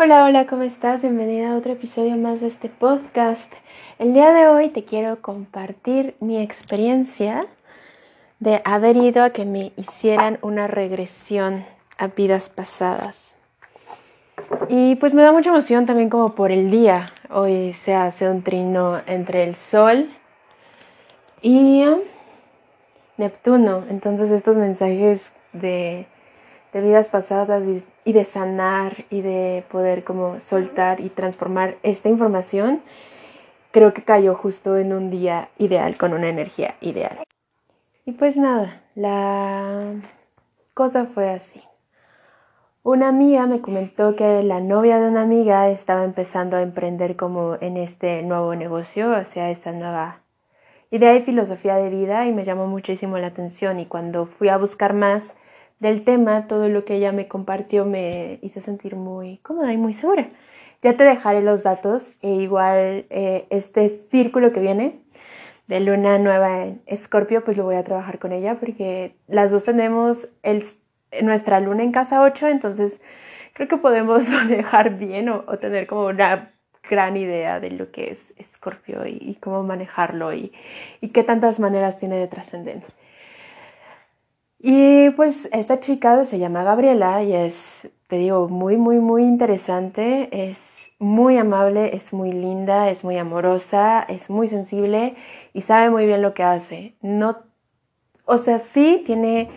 Hola, hola, ¿cómo estás? Bienvenida a otro episodio más de este podcast. El día de hoy te quiero compartir mi experiencia de haber ido a que me hicieran una regresión a vidas pasadas. Y pues me da mucha emoción también como por el día. Hoy se hace un trino entre el Sol y Neptuno. Entonces estos mensajes de, de vidas pasadas y y de sanar y de poder como soltar y transformar esta información, creo que cayó justo en un día ideal, con una energía ideal. Y pues nada, la cosa fue así. Una amiga me comentó que la novia de una amiga estaba empezando a emprender como en este nuevo negocio, o sea, esta nueva idea y filosofía de vida y me llamó muchísimo la atención y cuando fui a buscar más, del tema, todo lo que ella me compartió me hizo sentir muy cómoda y muy segura. Ya te dejaré los datos e igual eh, este círculo que viene de luna nueva en Escorpio, pues lo voy a trabajar con ella porque las dos tenemos el, nuestra luna en casa 8, entonces creo que podemos manejar bien o, tener como una gran idea de lo que es Escorpio y, cómo manejarlo y, y qué tantas maneras tiene de trascendente. Y pues esta chica se llama Gabriela y es, te digo, muy, muy, muy interesante, es muy amable, es muy linda, es muy amorosa, es muy sensible y sabe muy bien lo que hace. No, o sea, sí tiene,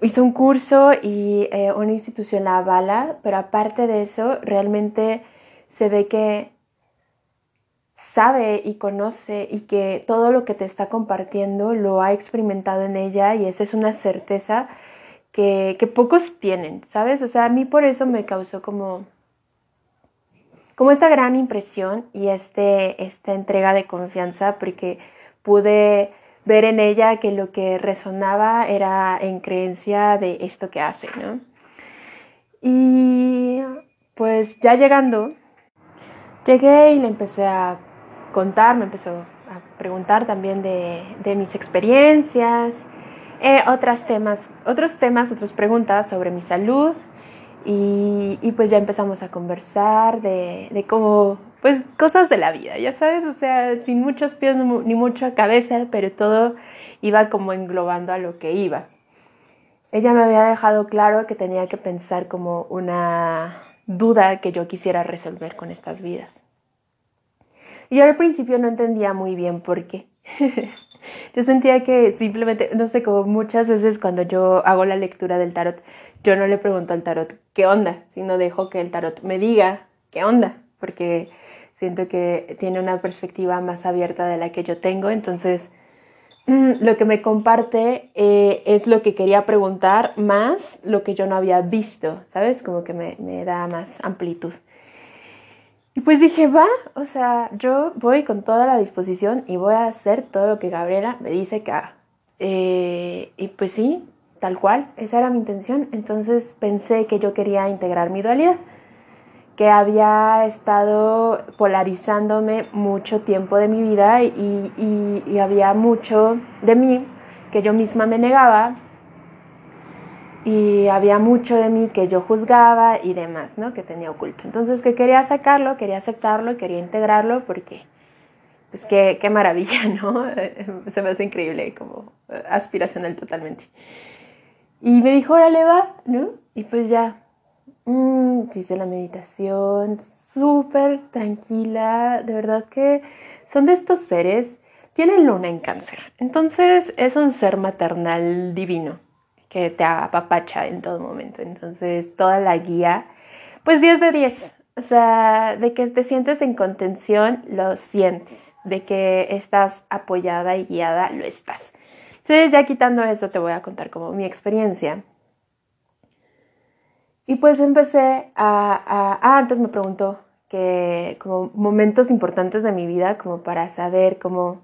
hizo un curso y eh, una institución la avala, pero aparte de eso, realmente se ve que sabe y conoce y que todo lo que te está compartiendo lo ha experimentado en ella y esa es una certeza que, pocos tienen, ¿sabes? O sea, a mí por eso me causó como, como esta gran impresión y este, esta entrega de confianza porque pude ver en ella que lo que resonaba era en creencia de esto que hace, ¿no? Y pues ya llegando, llegué y le empecé a contar, me empezó a preguntar también de, mis experiencias, eh, otros temas, otros temas, otras preguntas sobre mi salud y, pues ya empezamos a conversar de, de cómo, pues cosas de la vida, ya sabes, o sea, sin muchos pies ni mucha cabeza, pero todo iba como englobando a lo que iba. Ella me había dejado claro que tenía que pensar como una duda que yo quisiera resolver con estas vidas. Y yo al principio no entendía muy bien por qué. yo sentía que simplemente, no sé, como muchas veces cuando yo hago la lectura del tarot, yo no le pregunto al tarot qué onda, sino dejo que el tarot me diga qué onda, porque siento que tiene una perspectiva más abierta de la que yo tengo, entonces mm, lo que me comparte eh, es lo que quería preguntar más lo que yo no había visto, ¿sabes? Como que me, me da más amplitud. Y pues dije, va, o sea, yo voy con toda la disposición y voy a hacer todo lo que Gabriela me dice que haga. Eh, y pues sí, tal cual, esa era mi intención. Entonces pensé que yo quería integrar mi dualidad, que había estado polarizándome mucho tiempo de mi vida y, y había mucho de mí que yo misma me negaba y había mucho de mí que yo juzgaba y demás, ¿no? Que tenía oculto. Entonces, que quería sacarlo, quería aceptarlo, quería integrarlo porque, pues, qué, qué maravilla, ¿no? Se me hace increíble, como aspiracional totalmente. Y me dijo, órale, va, ¿no? Y pues ya, mmm, hice la meditación, súper tranquila, de verdad que son de estos seres, tienen luna en cáncer, entonces es un ser maternal divino que te apapacha en todo momento. Entonces, toda la guía, pues 10 de 10. O sea, de que te sientes en contención, lo sientes. De que estás apoyada y guiada, lo estás. Entonces, ya quitando eso, te voy a contar como mi experiencia. Y pues empecé a, ah, antes me preguntó que como momentos importantes de mi vida, como para saber cómo,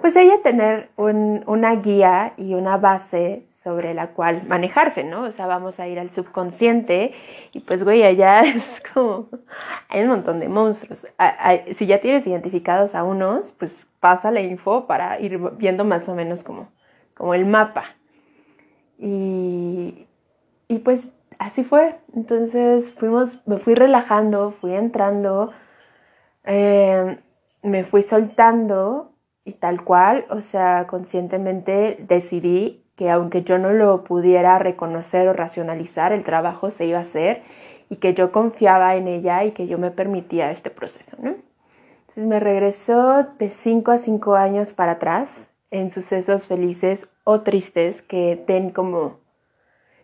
pues ella tener una guía y una base sobre la cual manejarse, ¿no? O sea, vamos a ir al subconsciente y pues, güey, allá es como, hay un montón de monstruos. Si ya tienes identificados a unos, pues pasa la info para ir viendo más o menos como, como el mapa. Y, y pues así fue. Entonces fuimos, me fui relajando, fui entrando, eh, me fui soltando y tal cual, o sea, conscientemente decidí que aunque yo no lo pudiera reconocer o racionalizar, el trabajo se iba a hacer y que yo confiaba en ella y que yo me permitía este proceso, ¿no? Entonces me regresó de 5 a 5 años para atrás en sucesos felices o tristes que den como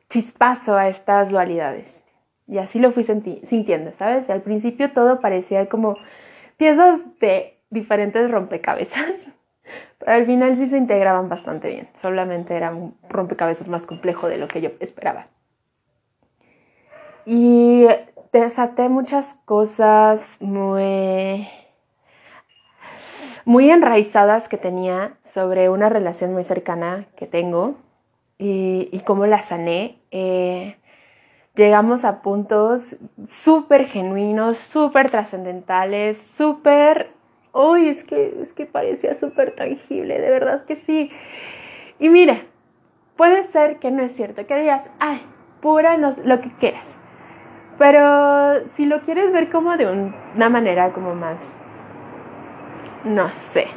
chispazo a estas dualidades. Y así lo fui sintiendo, ¿sabes? Al principio todo parecía como piezas de diferentes rompecabezas, al final sí se integraban bastante bien. Solamente era un rompecabezas más complejo de lo que yo esperaba. Y desaté muchas cosas muy, muy enraizadas que tenía sobre una relación muy cercana que tengo y, cómo la sané. Eh, llegamos a puntos súper genuinos, súper trascendentales, súper... Uy, es que, es que parecía súper tangible, de verdad que sí. Y mira, puede ser que no es cierto, que digas, ay, pura, no, lo que quieras. Pero si lo quieres ver como de una manera como más, no sé,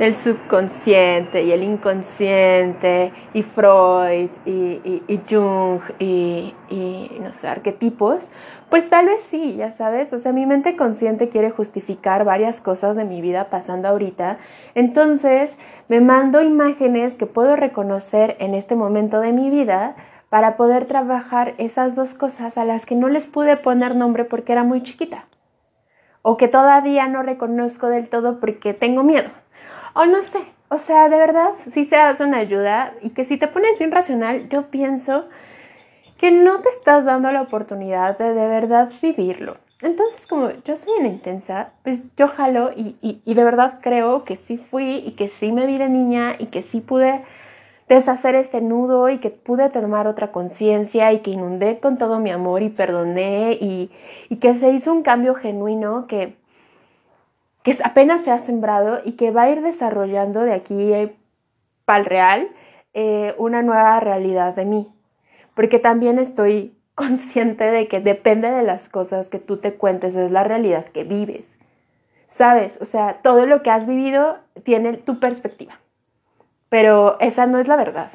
del subconsciente y el inconsciente y Freud y, Jung y, y, no sé, arquetipos, pues tal vez sí, ya sabes, o sea, mi mente consciente quiere justificar varias cosas de mi vida pasando ahorita, entonces me mando imágenes que puedo reconocer en este momento de mi vida para poder trabajar esas dos cosas a las que no les pude poner nombre porque era muy chiquita o que todavía no reconozco del todo porque tengo miedo o no sé, o sea, de verdad, si se hace una ayuda y que si te pones bien racional, yo pienso que no te estás dando la oportunidad de de verdad vivirlo. Entonces, como yo soy una intensa, pues yo jalo y, y, de verdad creo que sí fui y que sí me vi de niña y que sí pude deshacer este nudo y que pude tomar otra conciencia y que inundé con todo mi amor y perdoné y, y que se hizo un cambio genuino que que apenas se ha sembrado y que va a ir desarrollando de aquí eh, para el real eh, una nueva realidad de mí. Porque también estoy consciente de que depende de las cosas que tú te cuentes, es la realidad que vives. ¿Sabes? O sea, todo lo que has vivido tiene tu perspectiva. Pero esa no es la verdad.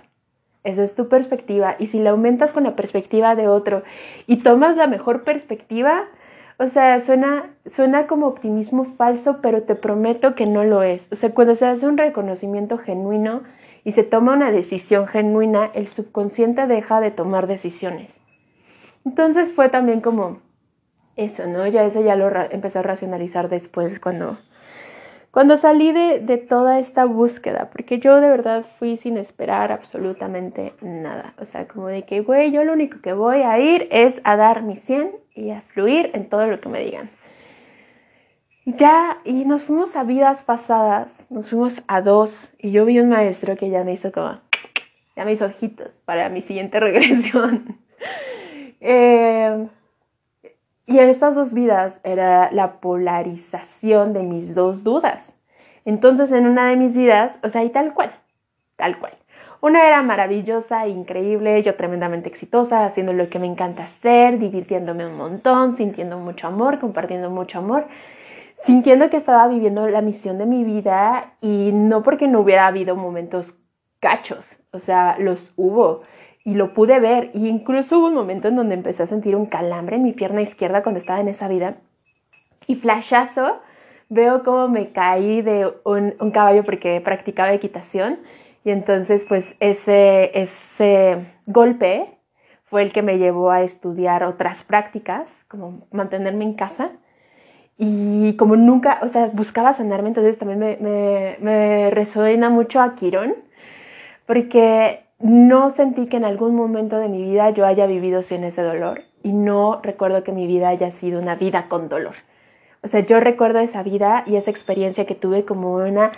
Esa es tu perspectiva. Y si la aumentas con la perspectiva de otro y tomas la mejor perspectiva, o sea, suena, suena como optimismo falso, pero te prometo que no lo es. O sea, cuando se hace un reconocimiento genuino y se toma una decisión genuina, el subconsciente deja de tomar decisiones. Entonces fue también como eso, ¿no? Ya eso ya lo empecé a racionalizar después cuando, cuando salí de, de, toda esta búsqueda, porque yo de verdad fui sin esperar absolutamente nada. O sea, como de que, güey, yo lo único que voy a ir es a dar mi 100 y a fluir en todo lo que me digan. Ya, y nos fuimos a vidas pasadas, nos fuimos a dos, y yo vi un maestro que ya me hizo como, ya me hizo ojitos para mi siguiente regresión. Eh, y en estas dos vidas era la polarización de mis dos dudas. Entonces, en una de mis vidas, o sea, y tal cual, tal cual. Una era maravillosa, increíble, yo tremendamente exitosa, haciendo lo que me encanta hacer, divirtiéndome un montón, sintiendo mucho amor, compartiendo mucho amor, sintiendo que estaba viviendo la misión de mi vida y no porque no hubiera habido momentos cachos, o sea, los hubo y lo pude ver. Y incluso hubo un momento en donde empecé a sentir un calambre en mi pierna izquierda cuando estaba en esa vida. Y flashazo, veo cómo me caí de un, caballo porque practicaba equitación y entonces, pues ese, ese golpe fue el que me llevó a estudiar otras prácticas, como mantenerme en casa. Y como nunca, o sea, buscaba sanarme, entonces también me, me, me resuena mucho a Quirón, porque no sentí que en algún momento de mi vida yo haya vivido sin ese dolor y no recuerdo que mi vida haya sido una vida con dolor. O sea, yo recuerdo esa vida y esa experiencia que tuve como una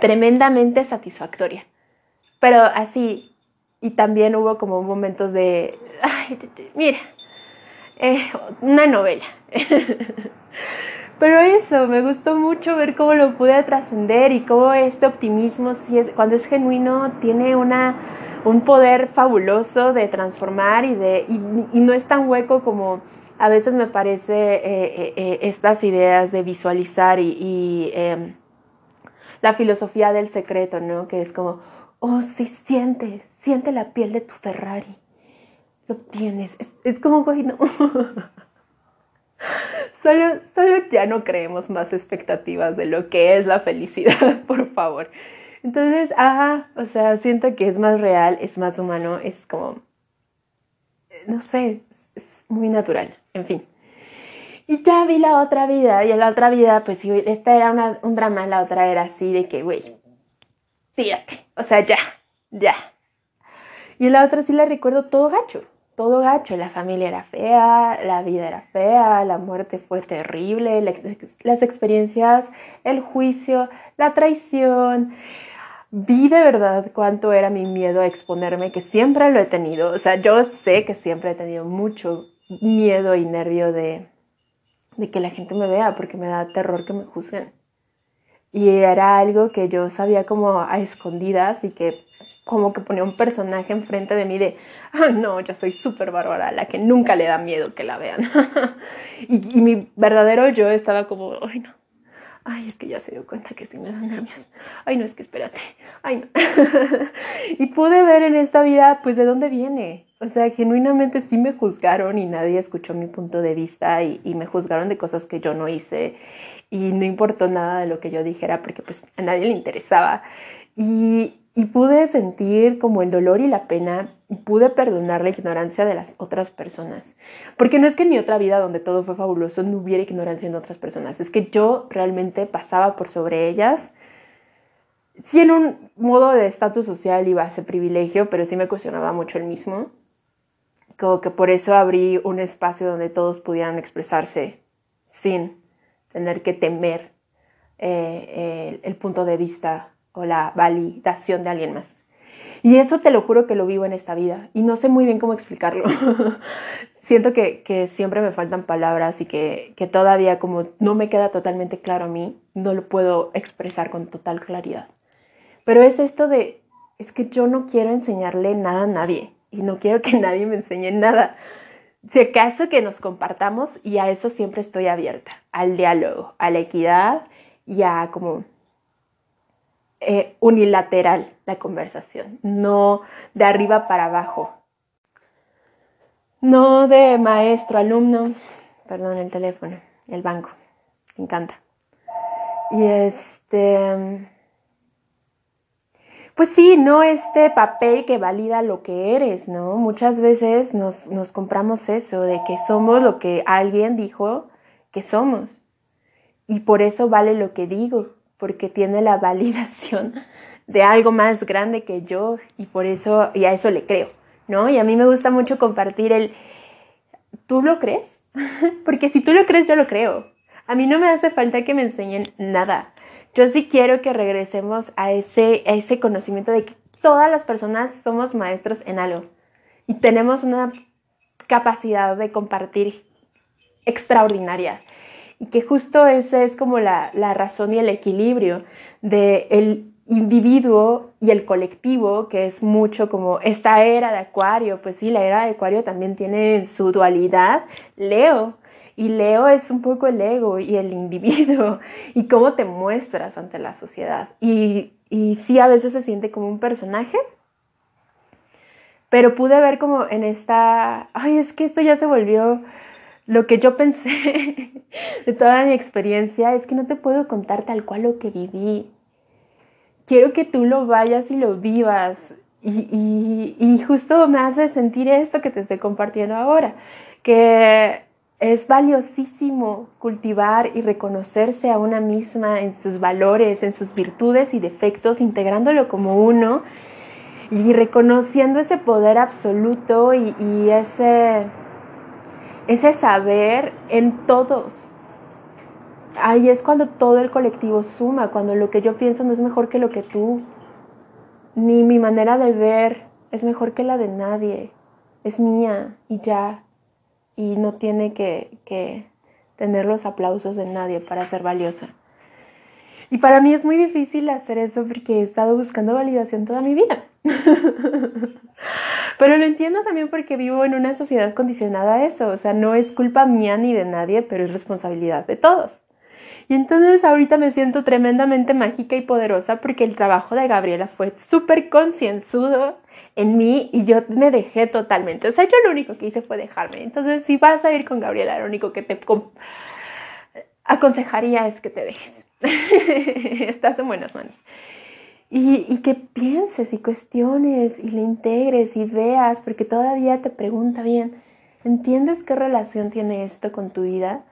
tremendamente satisfactoria pero así, y también hubo como momentos de, mira, eh, una novela. Pero eso, me gustó mucho ver cómo lo pude trascender y cómo este optimismo, cuando es genuino, tiene una, un poder fabuloso de transformar y, de, y, no es tan hueco como a veces me parece eh, eh, eh, estas ideas de visualizar y, em, la filosofía del secreto, ¿no? Que es como, oh, sí, siente, siente la piel de tu Ferrari. Lo tienes. Es, como, güey, no. solo, solo ya no creemos más expectativas de lo que es la felicidad, por favor. Entonces, ajá, o sea, siento que es más real, es más humano, es como, no sé, es, muy natural, en fin. Y ya vi la otra vida, y en la otra vida, pues sí, esta era un drama, la otra era así de que, güey, tírate, o sea, ya, ya. Y en la otra sí la recuerdo todo gacho, todo gacho, la familia era fea, la vida era fea, la muerte fue terrible, las experiencias, el juicio, la traición, vi de verdad cuánto era mi miedo a exponerme, que siempre lo he tenido. O sea, yo sé que siempre he tenido mucho miedo y nervio de, de que la gente me vea, porque me da terror que me juzguen. Y era algo que yo sabía como a escondidas y que como que ponía un personaje enfrente de mí de, ah, no, yo soy súper bárbara, la que nunca le da miedo que la vean. y, y mi verdadero yo estaba como, ay, no, ay, es que ya se dio cuenta que sí me dan nervios. Ay, no, es que espérate. Ay, no. y pude ver en esta vida, pues, de dónde viene. O sea, genuinamente sí me juzgaron y nadie escuchó mi punto de vista y, y me juzgaron de cosas que yo no hice y no importó nada de lo que yo dijera porque pues a nadie le interesaba. Y, y pude sentir como el dolor y la pena y pude perdonar la ignorancia de las otras personas. Porque no es que en mi otra vida donde todo fue fabuloso no hubiera ignorancia en otras personas, es que yo realmente pasaba por sobre ellas. Sí en un modo de estatus social iba a ser privilegio, pero sí me cuestionaba mucho el mismo. Como que por eso abrí un espacio donde todos pudieran expresarse sin tener que temer eh, el punto de vista o la validación de alguien más. Y eso te lo juro que lo vivo en esta vida y no sé muy bien cómo explicarlo. Siento que, siempre me faltan palabras y que, que todavía como no me queda totalmente claro a mí, no lo puedo expresar con total claridad. Pero es esto de, es que yo no quiero enseñarle nada a nadie y no quiero que nadie me enseñe nada. Si acaso que nos compartamos y a eso siempre estoy abierta, al diálogo, a la equidad y a como eh, unilateral la conversación, no de arriba para abajo, no de maestro, alumno, perdón, el teléfono, el banco, me encanta. Y este, pues sí, no este papel que valida lo que eres, ¿no? Muchas veces nos, nos compramos eso, de que somos lo que alguien dijo que somos. Y por eso vale lo que digo, porque tiene la validación de algo más grande que yo y por eso, y a eso le creo, ¿no? Y a mí me gusta mucho compartir el, ¿tú lo crees? porque si tú lo crees, yo lo creo. A mí no me hace falta que me enseñen nada. Yo sí quiero que regresemos a ese, a ese conocimiento de que todas las personas somos maestros en algo y tenemos una capacidad de compartir extraordinaria y que justo ese es como la, razón y el equilibrio del el individuo y el colectivo, que es mucho como esta era de Acuario, pues sí, la era de Acuario también tiene su dualidad, Leo, y Leo es un poco el ego y el individuo y cómo te muestras ante la sociedad. Y, y sí, a veces se siente como un personaje, pero pude ver como en esta, ay, es que esto ya se volvió lo que yo pensé de toda mi experiencia es que no te puedo contar tal cual lo que viví. Quiero que tú lo vayas y lo vivas. Y, y, justo me hace sentir esto que te estoy compartiendo ahora, que es valiosísimo cultivar y reconocerse a una misma en sus valores, en sus virtudes y defectos, integrándolo como uno y reconociendo ese poder absoluto y, y ese ese saber en todos. Ahí es cuando todo el colectivo suma, cuando lo que yo pienso no es mejor que lo que tú, ni mi manera de ver es mejor que la de nadie, es mía y ya, y no tiene que, que tener los aplausos de nadie para ser valiosa. Y para mí es muy difícil hacer eso porque he estado buscando validación toda mi vida. pero lo entiendo también porque vivo en una sociedad condicionada a eso. O sea, no es culpa mía ni de nadie, pero es responsabilidad de todos. Y entonces ahorita me siento tremendamente mágica y poderosa porque el trabajo de Gabriela fue súper concienzudo en mí y yo me dejé totalmente. O sea, yo lo único que hice fue dejarme. Entonces, si vas a ir con Gabriela, lo único que te aconsejaría es que te dejes. Estás en buenas manos. Y, que pienses y cuestiones y le integres y veas, porque todavía te pregunta bien, ¿entiendes qué relación tiene esto con tu vida?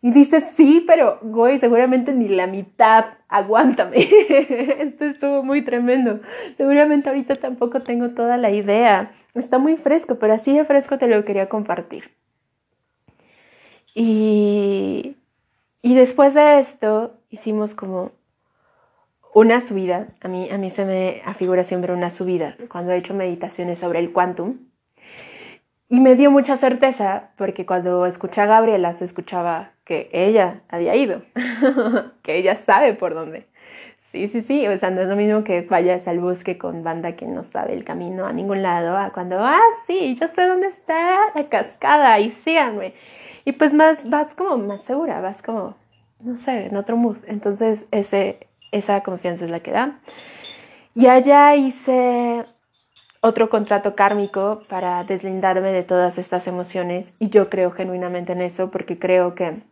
Y dices, sí, pero, güey, seguramente ni la mitad, aguántame. Esto estuvo muy tremendo. Seguramente ahorita tampoco tengo toda la idea. Está muy fresco, pero así de fresco te lo quería compartir. Y, y después de esto hicimos como una subida. A mí, a mí se me afigura siempre una subida cuando he hecho meditaciones sobre el quantum. Y me dio mucha certeza porque cuando escuché a Gabriela se escuchaba que ella había ido, que ella sabe por dónde. Sí, sí, sí, o sea, no es lo mismo que vayas al bosque con banda que no sabe el camino a ningún lado, a cuando, ah, sí, yo sé dónde está la cascada y síganme. Y pues más, vas como más segura, vas como, no sé, en otro mood. Entonces, ese, esa confianza es la que da. Y allá hice otro contrato kármico para deslindarme de todas estas emociones y yo creo genuinamente en eso porque creo que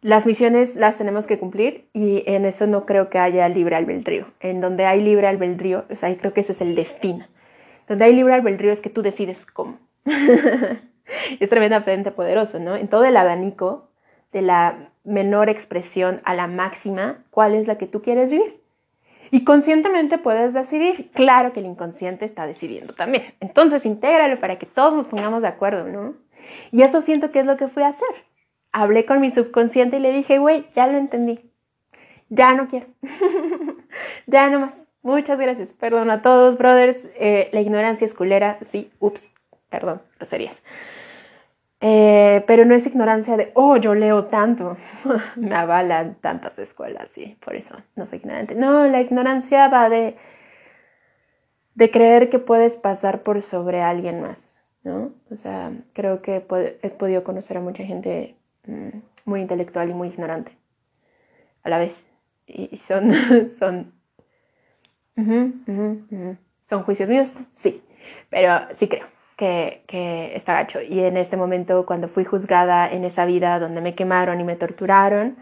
las misiones las tenemos que cumplir y en eso no creo que haya libre albedrío. En donde hay libre albedrío, o sea, creo que ese es el destino. Donde hay libre albedrío es que tú decides cómo. es tremendamente poderoso, ¿no? En todo el abanico de la menor expresión a la máxima, ¿cuál es la que tú quieres vivir? Y conscientemente puedes decidir. Claro que el inconsciente está decidiendo también. Entonces, intégralo para que todos nos pongamos de acuerdo, ¿no? Y eso siento que es lo que fui a hacer. Hablé con mi subconsciente y le dije, güey, ya lo entendí. Ya no quiero. ya no más. Muchas gracias. Perdón a todos, brothers. Eh, la ignorancia es culera. Sí, ups. Perdón, groserías. Eh, pero no es ignorancia de, oh, yo leo tanto, me avalan tantas escuelas, sí, por eso no soy ignorante. No, la ignorancia va de, de creer que puedes pasar por sobre alguien más, ¿no? O sea, creo que he podido conocer a mucha gente mm, muy intelectual y muy ignorante a la vez. Y, son, son, son juicios míos, sí, pero sí creo que, que está gacho. Y en este momento, cuando fui juzgada en esa vida donde me quemaron y me torturaron,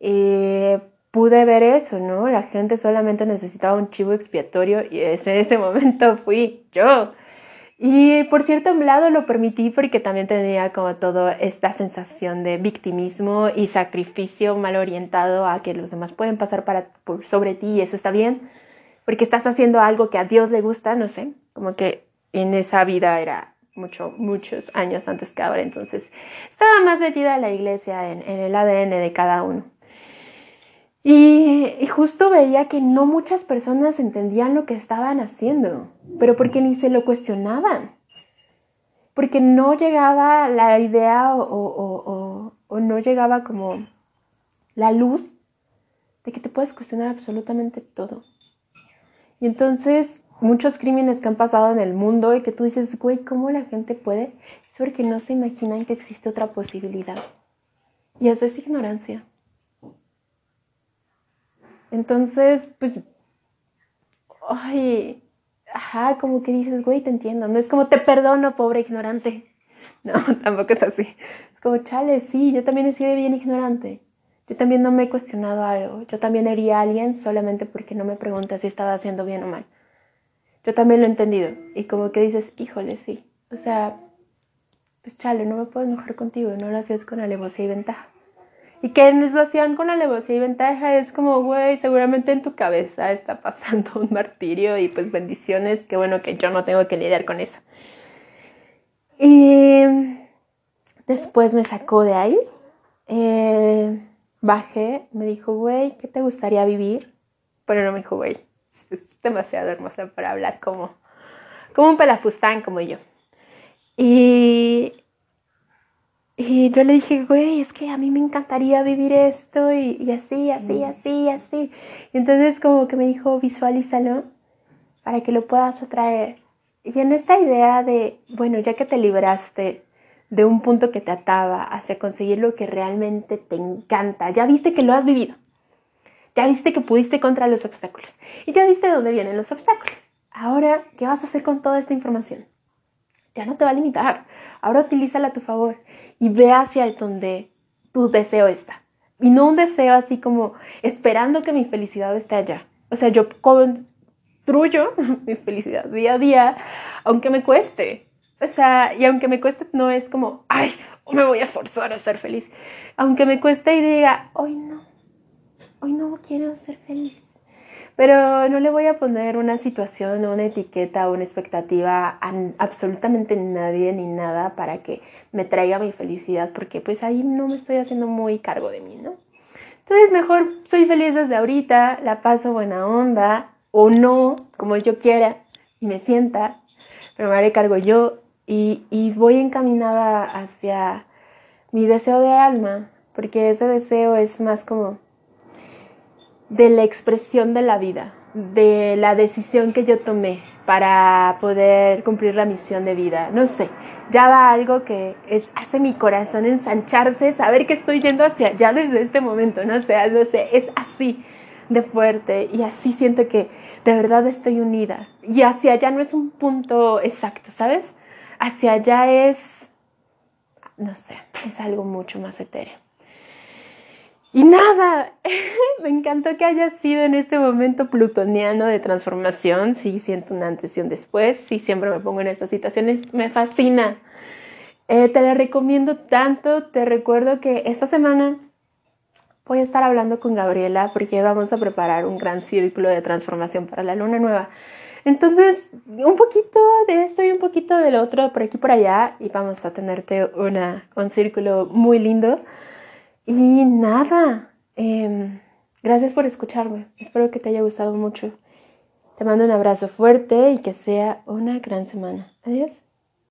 eh, pude ver eso, ¿no? La gente solamente necesitaba un chivo expiatorio y en ese momento fui yo. Y por cierto lado lo permití porque también tenía como toda esta sensación de victimismo y sacrificio mal orientado a que los demás pueden pasar por sobre ti y eso está bien, porque estás haciendo algo que a Dios le gusta, no sé, como que en esa vida era mucho, muchos años antes que ahora, entonces estaba más metida la iglesia en, el ADN de cada uno. Y, justo veía que no muchas personas entendían lo que estaban haciendo, pero porque ni se lo cuestionaban, porque no llegaba la idea o, o no llegaba como la luz de que te puedes cuestionar absolutamente todo. Y entonces muchos crímenes que han pasado en el mundo y que tú dices, güey, ¿cómo la gente puede? Es porque no se imaginan que existe otra posibilidad. Y eso es ignorancia. Entonces, pues, ay, ajá, como que dices, güey, te entiendo. No es como te perdono, pobre ignorante. No, tampoco es así. Es como, chale, sí, yo también he sido bien ignorante. Yo también no me he cuestionado algo. Yo también hería a alguien solamente porque no me pregunta si estaba haciendo bien o mal. Yo también lo he entendido. Y como que dices, híjole, sí. O sea, pues chale, no me puedo enojar contigo, no lo hacías con alevosía y ventaja. Y que lo hacían con alevosía y ventaja es como, güey, seguramente en tu cabeza está pasando un martirio y pues bendiciones, qué bueno que yo no tengo que lidiar con eso. Y después me sacó de ahí, eh, bajé, me dijo, güey, ¿qué te gustaría vivir? Pero no me dijo, güey, demasiado hermosa para hablar como, como un pelafustán como yo. Y, y yo le dije, güey, es que a mí me encantaría vivir esto y, y así, así, así, así. Y entonces como que me dijo, visualízalo. para que lo puedas atraer. Y en esta idea de, bueno, ya que te libraste de un punto que te ataba hacia conseguir lo que realmente te encanta, ya viste que lo has vivido, ya viste que pudiste contra los obstáculos y ya viste de dónde vienen los obstáculos. Ahora, ¿qué vas a hacer con toda esta información? Ya no te va a limitar. Ahora utilízala a tu favor y ve hacia donde tu deseo está. Y no un deseo así como esperando que mi felicidad esté allá. O sea, yo construyo mi felicidad día a día, aunque me cueste. O sea, y aunque me cueste, no es como, ay, me voy a forzar a ser feliz. Aunque me cueste y diga, hoy no, hoy no quiero ser feliz. Pero no le voy a poner una situación o una etiqueta o una expectativa a absolutamente nadie ni nada para que me traiga mi felicidad, porque pues ahí no me estoy haciendo muy cargo de mí, ¿no? Entonces mejor soy feliz desde ahorita, la paso buena onda o no, como yo quiera y me sienta, pero me haré cargo yo y, y voy encaminada hacia mi deseo de alma, porque ese deseo es más como de la expresión de la vida, de la decisión que yo tomé para poder cumplir la misión de vida. No sé, ya va algo que es, hace mi corazón ensancharse, saber que estoy yendo hacia allá desde este momento, no sé, no sé, es así de fuerte y así siento que de verdad estoy unida. Y hacia allá no es un punto exacto, ¿sabes? Hacia allá es, no sé, es algo mucho más etéreo. Y nada, me encantó que haya sido en este momento plutoniano de transformación. Sí, siento una antes y un después. Sí, siempre me pongo en estas situaciones. Me fascina. Eh, te la recomiendo tanto. Te recuerdo que esta semana voy a estar hablando con Gabriela porque vamos a preparar un gran círculo de transformación para la luna nueva. Entonces, un poquito de esto y un poquito del otro por aquí por allá y vamos a tenerte una, un círculo muy lindo. Y nada, em, gracias por escucharme. Espero que te haya gustado mucho. Te mando un abrazo fuerte y que sea una gran semana. Adiós.